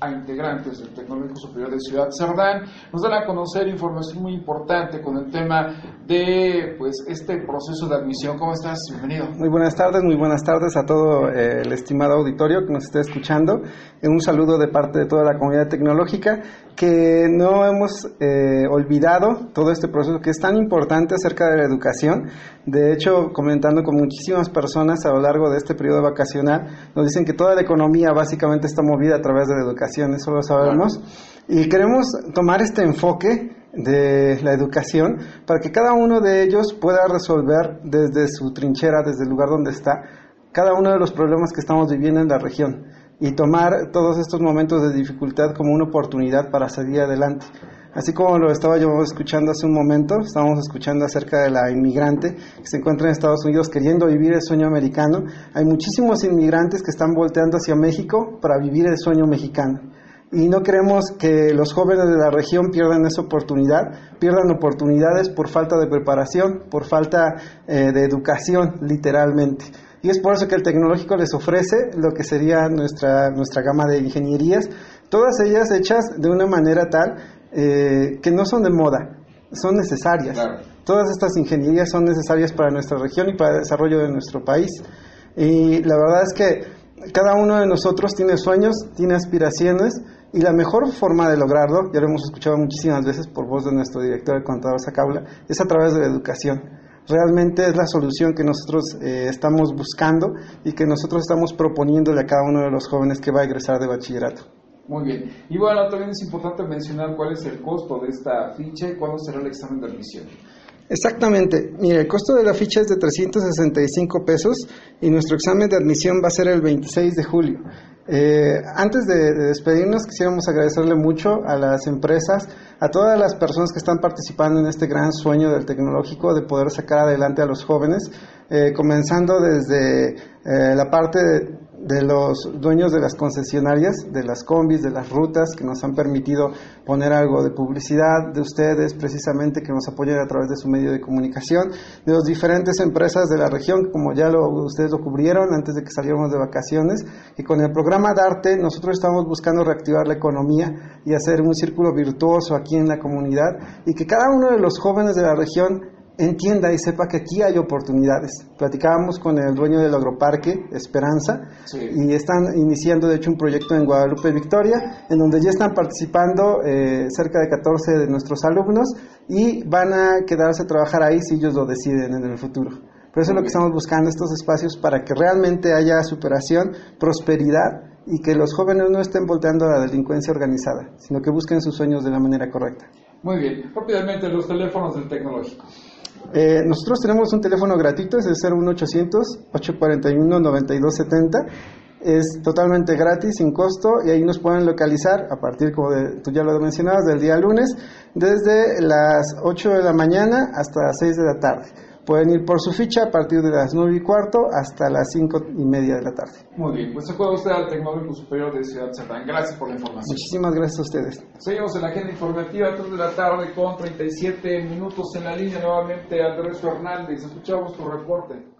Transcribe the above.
a integrantes del Tecnológico Superior de Ciudad Cerdán. Nos dan a conocer información muy importante con el tema de pues este proceso de admisión. ¿Cómo estás? Bienvenido. Muy buenas tardes, muy buenas tardes a todo eh, el estimado auditorio que nos esté escuchando. Un saludo de parte de toda la comunidad tecnológica que no hemos eh, olvidado todo este proceso que es tan importante acerca de la educación. De hecho, comentando con muchísimas personas a lo largo de este periodo vacacional, nos dicen que toda la economía básicamente está movida a través de la educación, eso lo sabemos. Y queremos tomar este enfoque de la educación para que cada uno de ellos pueda resolver desde su trinchera, desde el lugar donde está, cada uno de los problemas que estamos viviendo en la región y tomar todos estos momentos de dificultad como una oportunidad para salir adelante. Así como lo estaba yo escuchando hace un momento, estábamos escuchando acerca de la inmigrante que se encuentra en Estados Unidos queriendo vivir el sueño americano. Hay muchísimos inmigrantes que están volteando hacia México para vivir el sueño mexicano. Y no queremos que los jóvenes de la región pierdan esa oportunidad, pierdan oportunidades por falta de preparación, por falta eh, de educación, literalmente. Y es por eso que el tecnológico les ofrece lo que sería nuestra, nuestra gama de ingenierías, todas ellas hechas de una manera tal eh, que no son de moda, son necesarias. Todas estas ingenierías son necesarias para nuestra región y para el desarrollo de nuestro país. Y la verdad es que cada uno de nosotros tiene sueños, tiene aspiraciones y la mejor forma de lograrlo, ya lo hemos escuchado muchísimas veces por voz de nuestro director, el contador Sacaula, es a través de la educación realmente es la solución que nosotros eh, estamos buscando y que nosotros estamos proponiéndole a cada uno de los jóvenes que va a egresar de bachillerato. Muy bien. Y bueno, también es importante mencionar cuál es el costo de esta ficha y cuándo será el examen de admisión. Exactamente. Mire, el costo de la ficha es de 365 pesos y nuestro examen de admisión va a ser el 26 de julio. Eh, antes de, despedirnos, quisiéramos agradecerle mucho a las empresas, a todas las personas que están participando en este gran sueño del tecnológico de poder sacar adelante a los jóvenes, eh, comenzando desde eh, la parte de los dueños de las concesionarias, de las combis, de las rutas, que nos han permitido poner algo de publicidad, de ustedes precisamente que nos apoyan a través de su medio de comunicación, de las diferentes empresas de la región, como ya lo, ustedes lo cubrieron antes de que saliéramos de vacaciones, y con el programa Darte nosotros estamos buscando reactivar la economía y hacer un círculo virtuoso aquí en la comunidad, y que cada uno de los jóvenes de la región entienda y sepa que aquí hay oportunidades. Platicábamos con el dueño del agroparque, Esperanza, y están iniciando de hecho un proyecto en Guadalupe Victoria, en donde ya están participando eh, cerca de 14 de nuestros alumnos y van a quedarse a trabajar ahí si ellos lo deciden en el futuro. Por eso es lo que estamos buscando, estos espacios para que realmente haya superación, prosperidad y que los jóvenes no estén volteando a la delincuencia organizada, sino que busquen sus sueños de la manera correcta. Muy bien, rápidamente los teléfonos del tecnológico. Eh, nosotros tenemos un teléfono gratuito, es el 01800-841-9270. Es totalmente gratis, sin costo, y ahí nos pueden localizar a partir, como tú ya lo mencionabas, del día lunes, desde las 8 de la mañana hasta las 6 de la tarde. Pueden ir por su ficha a partir de las 9 y cuarto hasta las 5 y media de la tarde. Muy bien, pues se juega usted al Tecnológico Superior de Ciudad Cerdán. Gracias por la información. Muchísimas gracias a ustedes. Seguimos en la agenda informativa a 3 de la tarde con 37 minutos en la línea nuevamente Andrés Fernández. Escuchamos tu reporte.